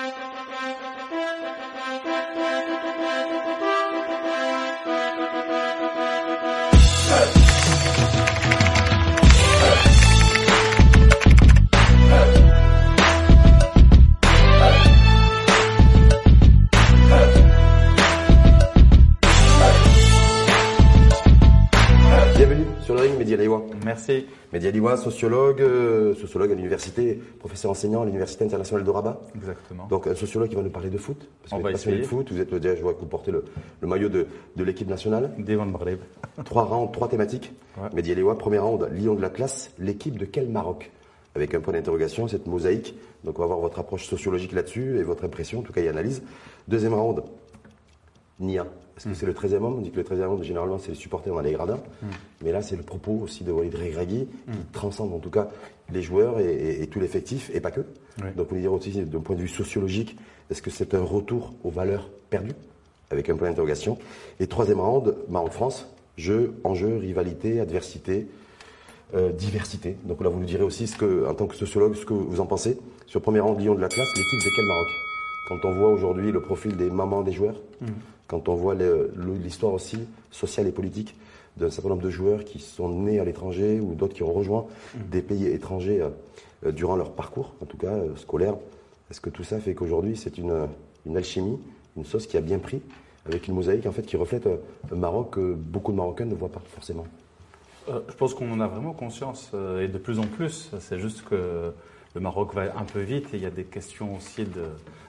Thank you. Medialiwa, sociologue, euh, sociologue à l'université, professeur enseignant à l'université internationale de Rabat. Exactement. Donc un sociologue qui va nous parler de foot. Parce On que va passionné de foot. Vous êtes déjà, je vois que vous portez le, maillot de, l'équipe nationale. Devan Marleb. Trois rounds, trois thématiques. Ouais. premier round, Lyon de la classe. L'équipe de quel Maroc? Avec un point d'interrogation, cette mosaïque. Donc on va voir votre approche sociologique là-dessus et votre impression, en tout cas, et analyse. Deuxième round, Nia. Parce que c'est le 13e homme. On dit que le 13e homme, généralement, c'est les supporters dans les gradins. Hmm. Mais là, c'est le propos aussi de Walid Regragui, qui hmm. transcende en tout cas les joueurs et, tout l'effectif, et pas que. Donc, on dire aussi, d'un point de vue sociologique, est-ce que c'est un retour aux valeurs perdues? Avec un point d'interrogation. Et troisième round, Maroc-France, jeu, enjeu, rivalité, adversité, euh, diversité. Donc là, vous nous direz aussi, ce que, en tant que sociologue, ce que vous en pensez. Sur le premier rang de Lyon de la classe, l'équipe de quel Maroc? Quand on voit aujourd'hui le profil des mamans des joueurs, hmm quand on voit l'histoire aussi sociale et politique d'un certain nombre de joueurs qui sont nés à l'étranger ou d'autres qui ont rejoint mm. des pays étrangers euh, euh, durant leur parcours, en tout cas euh, scolaire. Est-ce que tout ça fait qu'aujourd'hui c'est une, alchimie, une sauce qui a bien pris, avec une mosaïque en fait qui reflète un Maroc que beaucoup de Marocains ne voient pas forcément? Je pense qu'on en a vraiment conscience et de plus en plus. C'est juste que le Maroc va un peu vite et il y a des questions aussi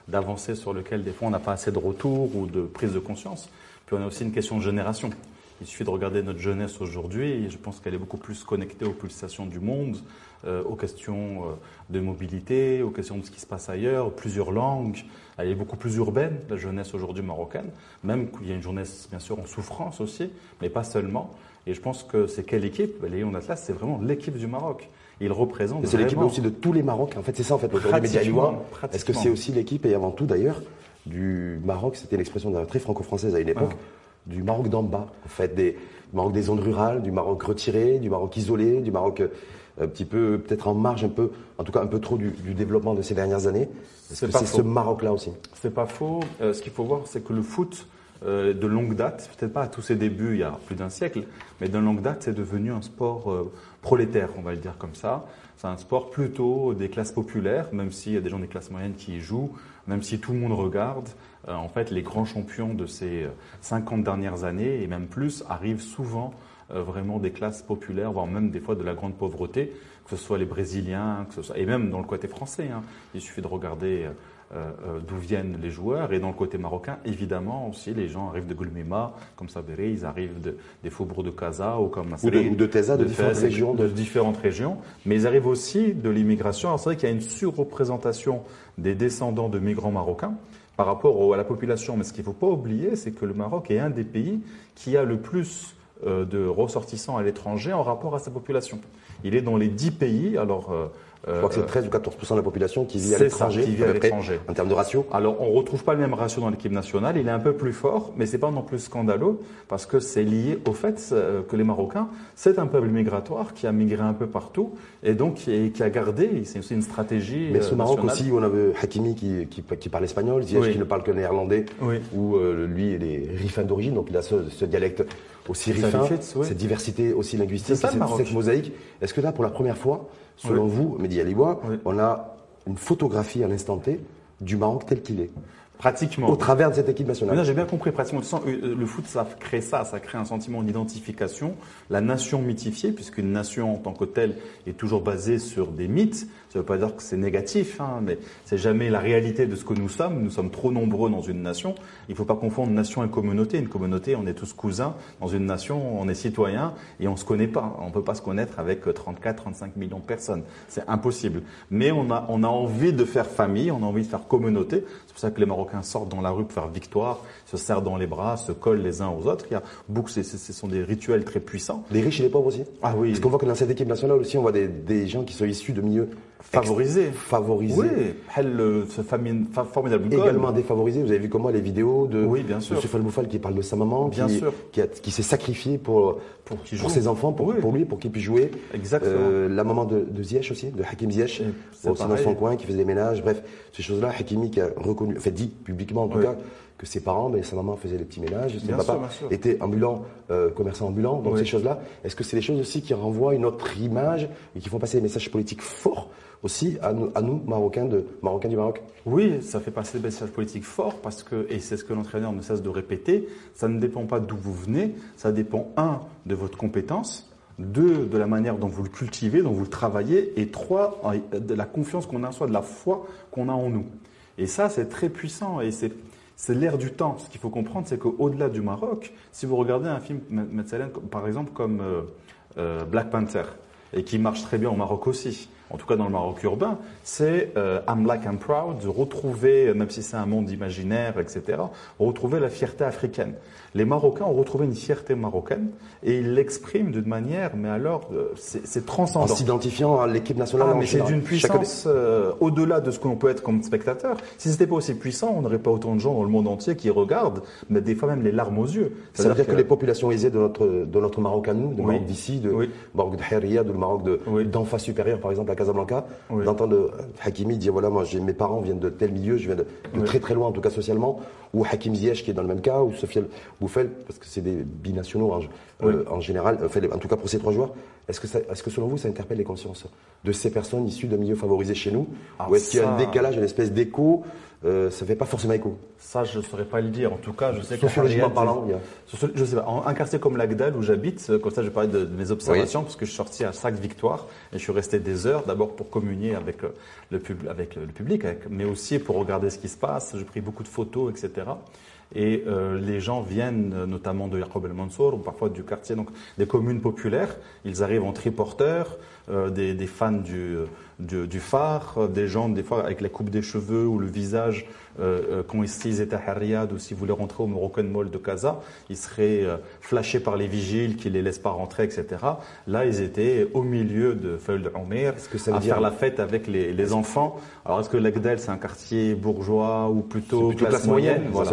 d'avancées sur lesquelles des fois on n'a pas assez de retour ou de prise de conscience. Puis on a aussi une question de génération. Il suffit de regarder notre jeunesse aujourd'hui et je pense qu'elle est beaucoup plus connectée aux pulsations du monde, euh, aux questions euh, de mobilité, aux questions de ce qui se passe ailleurs, plusieurs langues. Elle est beaucoup plus urbaine, la jeunesse aujourd'hui marocaine, même qu'il y a une jeunesse bien sûr en souffrance aussi, mais pas seulement. Et je pense que c'est quelle équipe? Léon Atlas, c'est vraiment l'équipe du Maroc il représente. C'est l'équipe aussi de tous les Marocs. En fait, c'est ça en fait. Est-ce que c'est aussi l'équipe et avant tout d'ailleurs du Maroc C'était l'expression très franco-française à une époque. Du Maroc d'en bas, en fait, des Maroc des zones rurales, du Maroc retiré, du Maroc isolé, du Maroc euh, un petit peu peut-être en marge, un peu, en tout cas un peu trop du, développement de ces dernières années. Est-ce que c'est ce Maroc-là aussi? C'est pas faux. Euh, ce qu'il faut voir, c'est que le foot euh, de longue date, peut-être pas à tous ses débuts il y a plus d'un siècle, mais de longue date, c'est devenu un sport prolétaire, on va le dire comme ça. C'est un sport plutôt des classes populaires, même s'il y a des gens des classes moyennes qui y jouent, même si tout le monde regarde. Euh, en fait, les grands champions de ces 50 euh, dernières années, et même plus, arrivent souvent euh, vraiment des classes populaires, voire même des fois de la grande pauvreté, que ce soit les Brésiliens, que ce soit, et même dans le côté français. Hein. Il suffit de regarder euh, euh, d'où viennent les joueurs. Et dans le côté marocain, évidemment aussi, les gens arrivent de Gulmima, comme Sabéré, ils arrivent de, des faubourgs de Casa ou comme ou de, ou de Teza, de, différentes régions. De... différentes régions. Mais ils arrivent aussi de l'immigration. Alors c'est vrai qu'il y a une surreprésentation des descendants de migrants marocains par rapport à la population. Mais ce qu'il ne faut pas oublier, c'est que le Maroc est un des pays qui a le plus euh, de ressortissants à l'étranger en rapport à sa population. Il est dans les 10 pays. Alors, je crois que c'est 13 ou 14% de la population qui vit à l'étranger. En termes de ratio. Alors, on retrouve pas le même ratio dans l'équipe nationale. Il est un peu plus fort, mais c'est pas non plus scandaleux parce que c'est lié au fait euh, que les Marocains, c'est un peuple migratoire qui a migré un peu partout et donc qui, a gardé. C'est aussi une stratégie. Mais ce euh, Maroc aussi, on avait Hakimi qui, qui, parle espagnol, Ziyech qui ne parle que néerlandais, ou euh, lui, il est rifin d'origine, donc il a ce, ce dialecte aussi rifin, cette diversité aussi linguistique, cette, cette mosaïque. Est-ce que là, pour la première fois, selon vous, Mehdi Alibois, on a une photographie à l'instant T du Maroc tel qu'il est? Pratiquement. Au travers de cette équipe nationale. J'ai bien compris, pratiquement. Euh, le foot, ça crée ça, ça crée un sentiment d'identification. La nation mythifiée, puisqu'une nation en tant que telle est toujours basée sur des mythes. Ça ne veut pas dire que c'est négatif, hein, mais c'est jamais la réalité de ce que nous sommes. Nous sommes trop nombreux dans une nation. Il ne faut pas confondre nation et communauté. Une communauté, on est tous cousins. Dans une nation, on est citoyens et on ne se connaît pas. On ne peut pas se connaître avec 34, 35 millions de personnes. C'est impossible. Mais on a, on a envie de faire famille, on a envie de faire communauté. C'est pour ça que les Marocains sortent dans la rue pour faire victoire, se serrent dans les bras, se collent les uns aux autres. Il y a beaucoup, ce sont des rituels très puissants. Les riches et les pauvres aussi Ah oui. Parce qu'on voit que dans cette équipe nationale aussi, on voit des, des gens qui sont issus de milieux Favorisé. Favorisé. Oui, elle, ce formidable Également défavorisé. Vous avez vu comment les vidéos de oui, bien sûr. M. Falboufal qui parle de sa maman, bien qui, sûr. qui, s'est sacrifié pour, pour, pour ses enfants, pour, pour lui, pour qu'il puisse jouer. Exactement. Euh, la maman de, de, Ziyech aussi, de Hakim Ziyech, aussi dans son coin, qui faisait des ménages. Bref, ces choses-là, Hakimi qui a reconnu, fait dit publiquement en tout cas, que ses parents, mais sa maman faisait les petits ménages, son papa était ambulant, euh, commerçant ambulant. Donc ces choses-là, est-ce que c'est des choses aussi qui renvoient une autre image et qui font passer des messages politiques forts aussi à nous, à nous Marocains, de, Marocains du Maroc? Oui, ça fait passer des messages politiques forts parce que, et c'est ce que l'entraîneur ne cesse de répéter, ça ne dépend pas d'où vous venez, ça dépend, un, de votre compétence, deux, de la manière dont vous le cultivez, dont vous le travaillez, et trois, de la confiance qu'on a soit de la foi qu'on a en nous. Et ça, c'est très puissant et c'est c'est l'ère du temps. Ce qu'il faut comprendre, c'est qu'au-delà du Maroc, si vous regardez un film, par exemple, comme euh, euh, Black Panther, et qui marche très bien au Maroc aussi, en tout cas dans le Maroc urbain, c'est euh, I'm Black and Proud, de retrouver, même si c'est un monde imaginaire, etc., retrouver la fierté africaine. Les Marocains ont retrouvé une fierté marocaine et ils l'expriment d'une manière, mais alors, euh, c'est transcendant. En s'identifiant à l'équipe nationale. Ah, mais c'est d'une puissance euh, au-delà de ce que l'on peut être comme spectateur. Si ce n'était pas aussi puissant, on n'aurait pas autant de gens dans le monde entier qui regardent, mais des fois même les larmes aux yeux. Ça, veut dire que... les populations aisées de notre, de notre Maroc à nous, de Maroc d'ici, de Maroc de Haria, de Maroc d'en face supérieure, par exemple à Casablanca, d'entendre Hakimi dire voilà, moi mes parents viennent de tel milieu, je viens de, très très loin, en tout cas socialement, ou Hakim Ziyech qui est dans le même cas, ou Sofiane Bouffel, parce que c'est des binationaux en, euh, en général, en tout cas pour ces trois joueurs. Est-ce que, est que selon vous, ça interpelle les consciences de ces personnes issues de milieux favorisés chez nous ah, Ou est-ce qu'il y a un décalage, une espèce d'écho euh, ça ne fait pas forcément écho. Ça, je ne saurais pas le dire. En tout cas, je sais que. Sociologiquement parlant, il y a... Je sais pas. un quartier comme l'Agdal où j'habite, euh, comme ça, je vais parler de, mes observations, parce que je suis sorti à chaque victoire et je suis resté des heures, d'abord pour communier avec le, pub... avec le public, mais aussi pour regarder ce qui se passe. J'ai pris beaucoup de photos, etc. Et euh, les gens viennent euh, notamment de Yaqub el Mansour ou parfois du quartier, donc des communes populaires. Ils arrivent en triporteurs, euh, des, des, fans du, du, du, phare, des gens des fois avec la coupe des cheveux ou le visage euh, quand ils étaient à Riyad ou s'ils voulaient rentrer au Moroccan Mall de Casa, ils seraient flashés par les vigiles qui les laissent pas rentrer, etc. Là, ils étaient au milieu de Feul Omer à faire la fête avec les, les enfants. Alors, est-ce que l'Agdel, c'est un quartier bourgeois ou plutôt, classe, moyenne, voilà.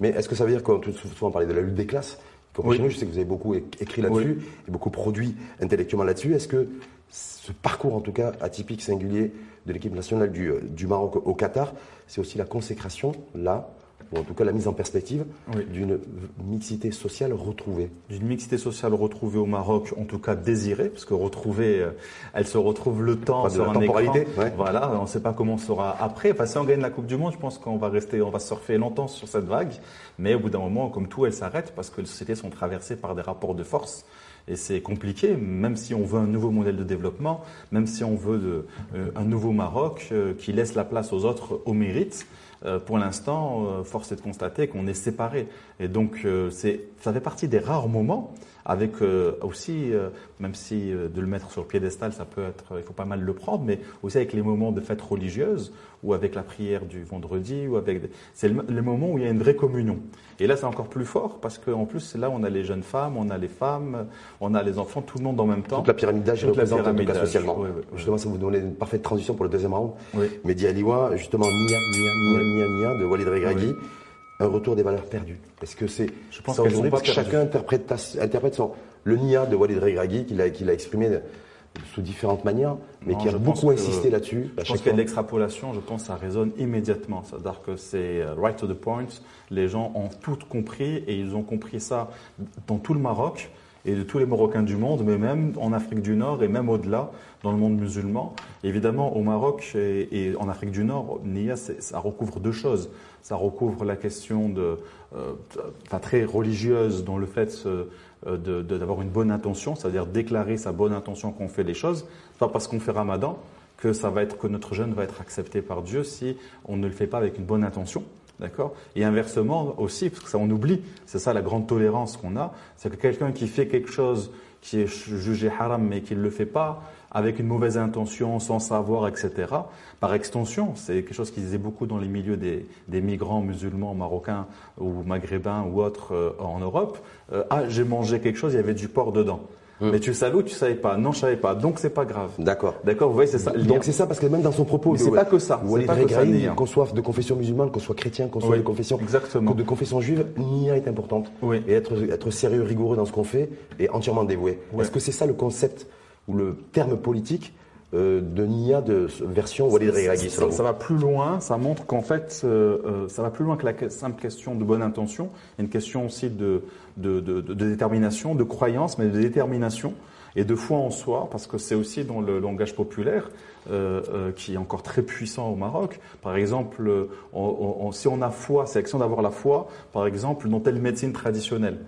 Mais est-ce que ça veut dire qu'on souvent parler de la lutte des classes? Oui. je sais que vous avez beaucoup écrit là-dessus et beaucoup produit intellectuellement là-dessus. Est-ce que ce parcours, en tout cas atypique, singulier, de l'équipe nationale du, euh, du Maroc au Qatar, c'est aussi la consécration, là, ou en tout cas la mise en perspective d'une mixité sociale retrouvée. D'une mixité sociale retrouvée au Maroc, en tout cas désirée, parce que retrouvée, euh, elle se retrouve le temps sur un temporalité, Voilà, on ne sait pas comment on sera après. Enfin, si on gagne la Coupe du Monde, je pense qu'on va rester, on va surfer longtemps sur cette vague, mais au bout d'un moment, comme tout, elle s'arrête parce que les sociétés sont traversées par des rapports de force. Et c'est compliqué, même si on veut un nouveau modèle de développement, même si on veut de, euh, un nouveau Maroc euh, qui laisse la place aux autres au mérite. Euh, pour l'instant, euh, force est de constater qu'on est séparés. Et donc, euh, c'est, ça fait partie des rares moments avec aussi, même si de le mettre sur le piédestal, ça peut être, il faut pas mal le prendre, mais aussi avec les moments de fête religieuse ou avec la prière du vendredi ou avec, c'est le, moment où il y a une vraie communion. Et là, c'est encore plus fort parce qu'en plus, là, on a les jeunes femmes, on a les femmes, on a les enfants, tout le monde en même temps. Toute la pyramide d'âge est représentée socialement. justement, ça vous donne une parfaite transition pour le deuxième round. Oui. Mehdi Aliwa, justement, Nia, Nia, Nia, Nia, de Walid Regragui. Un retour des valeurs perdues. Est-ce que c'est Je pense qu'elles parce que chacun interprète, interprète son, le Nia de Walid Regragui qu'il a, exprimé sous différentes manières, mais qui a beaucoup insisté là-dessus. Je pense qu'il y a de l'extrapolation, je pense que ça résonne immédiatement. C'est-à-dire que c'est euh, right to the point, les gens ont tout compris et ils ont compris ça dans tout le Maroc et de tous les Marocains du monde, mais même en Afrique du Nord et même au-delà, dans le monde musulman. Évidemment, au Maroc et, en Afrique du Nord, Nia, ça recouvre deux choses. Ça recouvre la question de, euh, très religieuse dans le fait euh, d'avoir une bonne intention, c'est-à-dire déclarer sa bonne intention qu'on fait les choses. Pas parce qu'on fait Ramadan que ça va être que notre jeûne va être accepté par Dieu si on ne le fait pas avec une bonne intention. D'accord Et inversement aussi, parce que ça on oublie, c'est ça la grande tolérance qu'on a, c'est que quelqu'un qui fait quelque chose qui est jugé haram mais qui ne le fait pas avec une mauvaise intention, sans savoir, etc. Par extension, c'est quelque chose qui disait beaucoup dans les milieux des, migrants musulmans marocains ou maghrébins ou autres euh, en Europe. Euh, ah, j'ai mangé quelque chose, il y avait du porc dedans. Hum. Mais tu savais ou tu savais pas Non, je savais pas. Donc c'est pas grave. D'accord. D'accord. Vous voyez, c'est ça. Donc c'est ça parce que même dans son propos, c'est pas que ça. Vous pas qu'on soit de confession musulmane, qu'on soit chrétien, qu'on soit de confession, exactement. de confession juive, nia est importante. Oui. Et être être sérieux, rigoureux dans ce qu'on fait et entièrement dévoué. Est-ce que c'est ça le concept ou le terme politique euh, de Nia de version Walid Regragui ça, ça, va plus loin, ça montre qu'en fait, euh, euh, ça va plus loin que la simple question de bonne intention. Il y a une question aussi de, de, de, de détermination, de croyance, mais de détermination et de foi en soi, parce que c'est aussi dans le langage populaire euh, euh, qui est encore très puissant au Maroc. Par exemple, on, on, si on a foi, c'est l'action d'avoir la foi, par exemple, dans telle médecine traditionnelle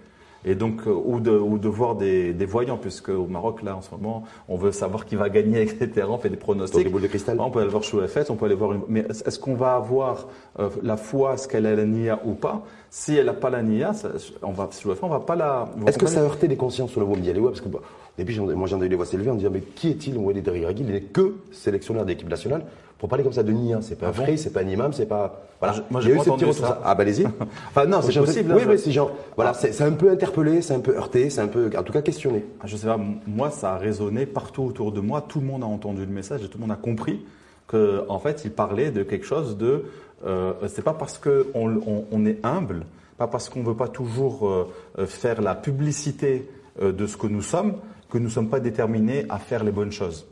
et donc euh, ou de, ou de voir des, des voyants, puisque au Maroc là en ce moment, on veut savoir qui va gagner, etc. On fait des pronostics. Des boules de cristal. On peut aller voir Chouafet, on peut aller voir. Une... Mais est-ce qu'on va avoir euh, la foi, est-ce qu'elle a la nia ou pas? Si elle n'a pas la nia, ça, on va Chouafet, on va pas la. Est-ce que ça a heurté les consciences sur le voie ouais, parce que bah, et puis moi j'ai entendu les voix s'élever en disant mais qui est-il Walid Regragui Il n'est que sélectionneur d'équipe nationale pour parler comme ça de Nia, c'est pas ah un c'est pas un imam, c'est pas. Voilà. moi, j'ai eu ces petits ça. Ah, bah, allez-y. enfin, non, c'est possible. Hein, oui, oui, c'est genre. Voilà, ah. c'est un peu interpellé, c'est un peu heurté, c'est un peu, en tout cas, questionné. Ah, je sais pas, moi, ça a résonné partout autour de moi. Tout le monde a entendu le message et tout le monde a compris que, en fait, il parlait de quelque chose de. Euh, c'est pas parce qu'on on, on, est humble, pas parce qu'on veut pas toujours euh, faire la publicité euh, de ce que nous sommes, que nous sommes pas déterminés à faire les bonnes choses.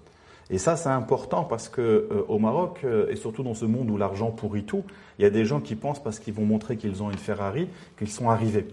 Et ça, c'est important parce que euh, au Maroc, euh, et surtout dans ce monde où l'argent pourrit tout, il y a des gens qui pensent parce qu'ils vont montrer qu'ils ont une Ferrari qu'ils sont arrivés.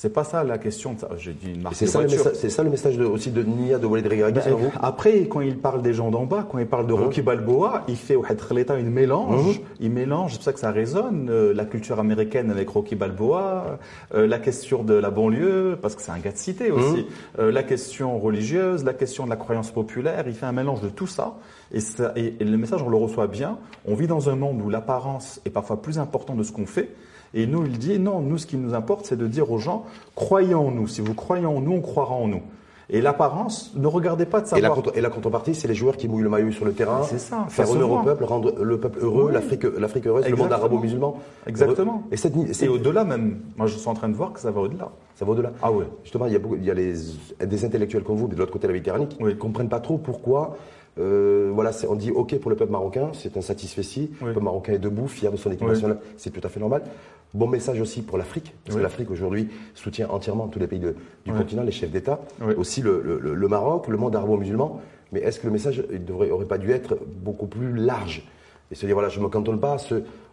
C'est pas ça la question. J'ai dit une marque C'est ça, ça, le message de, aussi de Nia de Walid Regragui, ben, vous? Après, quand il parle des gens d'en bas, quand il parle de Rocky Balboa, il fait au l'État une mélange. Il mélange, c'est pour ça que ça résonne, euh, la culture américaine avec Rocky Balboa, euh, la question de la banlieue, parce que c'est un gars de cité aussi, euh, la question religieuse, la question de la croyance populaire. Il fait un mélange de tout ça. Et, ça, et le message, on le reçoit bien. On vit dans un monde où l'apparence est parfois plus importante de ce qu'on fait. Et nous, il dit, non, nous, ce qui nous importe, c'est de dire aux gens, croyez en nous. Si vous croyez en nous, on croira en nous. Et l'apparence, ne regardez pas de savoir. Et la, contrepartie, c'est les joueurs qui mouillent le maillot sur le terrain. C'est ça. Faire honneur au peuple, rendre le peuple heureux, l'Afrique, l'Afrique heureuse, le monde arabo-musulman. Exactement. Et, cette, et au-delà même. Moi, je suis en train de voir que ça va au-delà. Ça va au-delà. Ah ouais. Justement, il y a, beaucoup, il y a les, des intellectuels comme vous, de l'autre côté de la Méditerranée, qui ne comprennent pas trop pourquoi euh, voilà, on dit OK pour le peuple marocain, c'est un satisfait Le peuple marocain est debout, fier de son équipe nationale, c'est tout à fait normal. Bon message aussi pour l'Afrique, parce que l'Afrique aujourd'hui soutient entièrement tous les pays du continent, les chefs d'État, aussi le, Maroc, le monde arabo-musulman. Mais est-ce que le message ne aurait pas dû être beaucoup plus large? Et se dire voilà, je ne me cantonne pas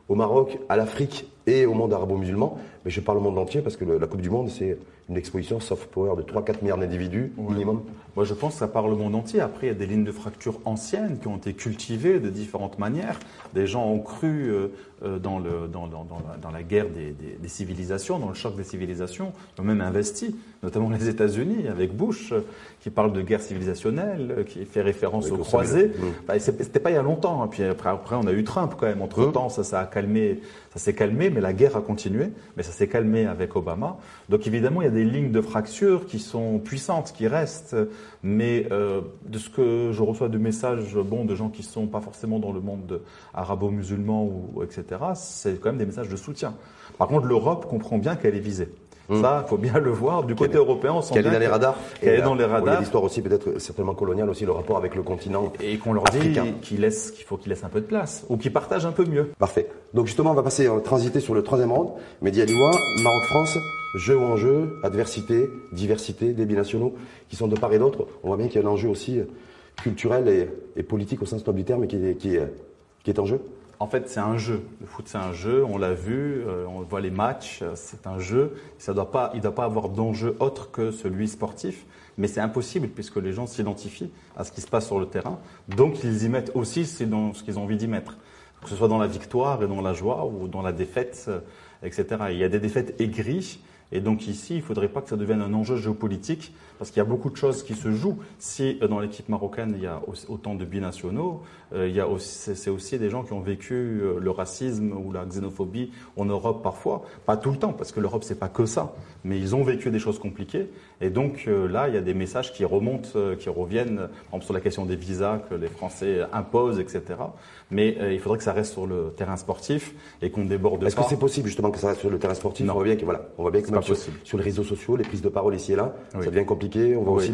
au Maroc, à l'Afrique et au monde arabo-musulman, mais je parle au monde entier parce que la Coupe du Monde, c'est une exposition soft power de 3-4 milliards d'individus minimum Moi, je pense que ça parle le monde entier. Après, il y a des lignes de fracture anciennes qui ont été cultivées de différentes manières. Des gens ont cru euh, euh, dans, le, dans, dans, dans, la, guerre des, des, des, civilisations, dans le choc des civilisations, ils ont même investi, notamment les États-Unis, avec Bush, euh, qui parle de guerre civilisationnelle, qui fait référence aux croisés. Mmh. Bah, C'était pas il y a longtemps. Hein. Puis après, après, on a eu Trump quand même. Entre-temps, ça, ça a calmé, ça s'est calmé, mais la guerre a continué. Mais ça s'est calmé avec Obama. Donc évidemment, il y a des lignes de fracture qui sont puissantes, qui restent, mais euh, de ce que je reçois de messages bon, de gens qui sont pas forcément dans le monde arabo-musulman, ou, etc., c'est quand même des messages de soutien. Par contre, l'Europe comprend bien qu'elle est visée. Hum. Ça, il faut bien le voir. Du côté européen, on sent qu'elle est dans les radars. Qu'elle est dans les radars. l'histoire aussi, peut-être certainement coloniale aussi, le rapport avec le continent. Et qu'on leur dit qu'il laisse, qu'il faut qu'ils laissent un peu de place ou qu'ils partagent un peu mieux. Parfait. Donc justement, on va passer, transiter sur le troisième round. Mehdi Aliwa, Maroc-France, jeu ou enjeu, adversité, diversité des binationaux qui sont de part et d'autre. On voit bien qu'il y a un enjeu aussi culturel et, politique au sens noble du terme qui est, qui est en jeu. En fait, c'est un jeu. Le foot, c'est un jeu. On l'a vu, euh, on voit les matchs. Euh, c'est un jeu. Ça doit pas, il ne doit pas avoir d'enjeu autre que celui sportif. Mais c'est impossible puisque les gens s'identifient à ce qui se passe sur le terrain. Donc, ils y mettent aussi ce qu'ils ont envie d'y mettre. Que ce soit dans la victoire et dans la joie ou dans la défaite, euh, etc. Il y a des défaites aigries et donc ici, il ne faudrait pas que ça devienne un enjeu géopolitique, parce qu'il y a beaucoup de choses qui se jouent. Si euh, dans l'équipe marocaine, il y a autant de binationaux, euh, il y a aussi, c'est aussi des gens qui ont vécu euh, le racisme ou la xénophobie en Europe parfois, pas tout le temps, parce que l'Europe c'est pas que ça, mais ils ont vécu des choses compliquées. Et donc là, il y a des messages qui remontent, qui reviennent, par exemple sur la question des visas que les Français imposent, etc. Mais il faudrait que ça reste sur le terrain sportif et qu'on déborde Est-ce que c'est possible justement que ça reste sur le terrain sportif? On voit bien que voilà, on voit bien que sur, sur, les réseaux sociaux, les prises de parole ici et là, ça devient compliqué. On voit aussi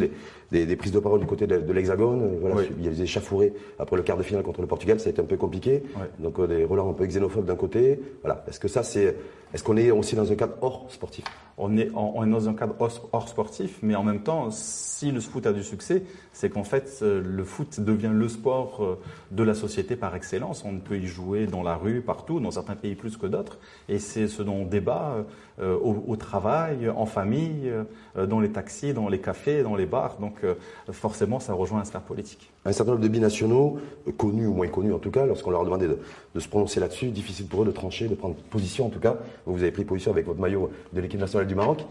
les, des, prises de parole du côté de, l'Hexagone. Voilà, Il y a des échafourés après le quart de finale contre le Portugal, ça a été un peu compliqué. Donc euh, des relents un peu xénophobes d'un côté. Voilà. Est-ce que ça, c'est, est-ce qu'on est aussi dans un cadre hors sportif? On est, on est dans un cadre hors, sportif, mais en même temps, si le foot a du succès, c'est qu'en fait, euh, le foot devient le sport euh, de la société par excellence. On peut y jouer dans la rue, partout, dans certains pays plus que d'autres. Et c'est ce dont on débat euh, au, travail, en famille, dans les taxis, dans les cafés, dans les bars. Donc forcément, ça rejoint la sphère politique. Un certain nombre de binationaux, connus ou moins connus en tout cas, lorsqu'on leur a demandé de, se prononcer là-dessus, difficile pour eux de trancher, de prendre position en tout cas. Vous avez pris position avec votre maillot de l'équipe nationale du Maroc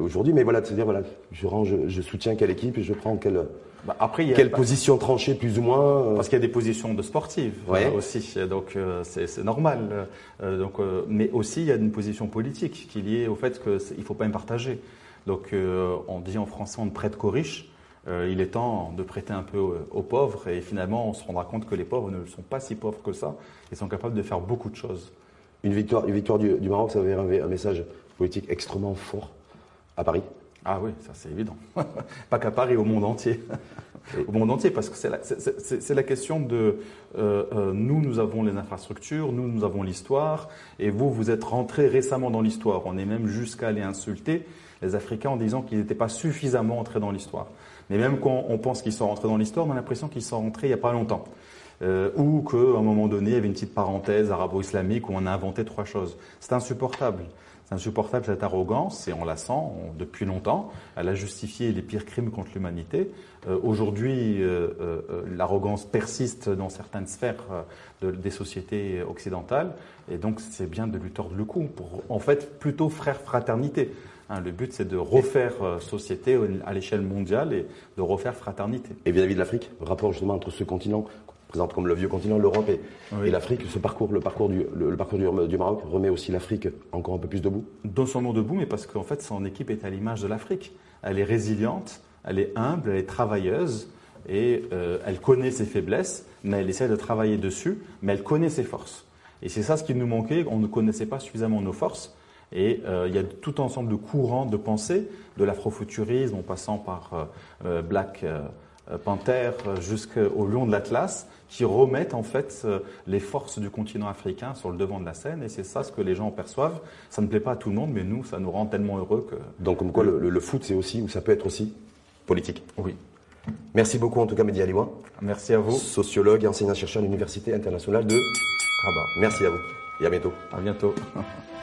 aujourd'hui. Mais voilà, de se dire, voilà, je, range, je soutiens quelle équipe et je prends quelle bah, après, a, position tranchée, plus ou moins euh Parce qu'il y a des positions de sportifs euh, aussi, donc euh, c'est normal. donc, mais aussi, il y a une position politique qui est liée au fait qu'il ne faut pas me partager. Donc, on dit en français, on ne prête qu'aux riches. il est temps de prêter un peu aux pauvres et finalement, on se rendra compte que les pauvres ne sont pas si pauvres que ça et sont capables de faire beaucoup de choses. Une victoire, une victoire du, Maroc, ça veut dire un message politique extrêmement fort à Paris ah oui, ça c'est évident. Pas qu'à Paris, au monde entier. au monde entier, parce que c'est la, la, question de euh, euh, nous, nous avons les infrastructures, nous, nous avons l'histoire, et vous, vous êtes rentrés récemment dans l'histoire. On est même jusqu'à aller insulter les Africains en disant qu'ils n'étaient pas suffisamment entrés dans l'histoire. Mais même quand on pense qu'ils sont rentrés dans l'histoire, on a l'impression qu'ils sont rentrés il n'y a pas longtemps. Euh, ou qu'à un moment donné, il y avait une petite parenthèse arabo-islamique où on a inventé trois choses. C'est insupportable. C'est insupportable cette arrogance, et on la sent depuis longtemps. Elle a justifié les pires crimes contre l'humanité. Euh, aujourd'hui, euh, euh, l'arrogance persiste dans certaines sphères des sociétés occidentales, et donc c'est bien de lui tordre le cou pour, en fait, plutôt frère fraternité. Hein, le but, c'est de refaire société à l'échelle mondiale et de refaire fraternité. Et vis-à-vis de l'Afrique, rapport justement entre ce continent présente comme le vieux continent, l'Europe et, l'Afrique. Ce parcours, le parcours, du, le, parcours du, Maroc remet aussi l'Afrique encore un peu plus debout Dans son nom debout, mais parce qu'en fait, son équipe est à l'image de l'Afrique. Elle est résiliente, elle est humble, elle est travailleuse et euh, elle connaît ses faiblesses, mais elle essaie de travailler dessus, mais elle connaît ses forces. Et c'est ça ce qui nous manquait, on ne connaissait pas suffisamment nos forces. Et euh, il y a tout ensemble de courants de pensée, de l'afrofuturisme en passant par euh, Black Panther jusqu'au lion de l'Atlas, qui remettent en fait euh, les forces du continent africain sur le devant de la scène. Et c'est ça ce que les gens perçoivent. Ça ne plaît pas à tout le monde, mais nous, ça nous rend tellement heureux que. Donc, comme quoi, le, foot, c'est aussi, ou ça peut être aussi, politique. Oui. Merci beaucoup, en tout cas, Mehdi Aliwa. Merci à vous. Sociologue et enseignant-chercheur à l'Université internationale de Rabat. Merci à vous et à bientôt. À bientôt.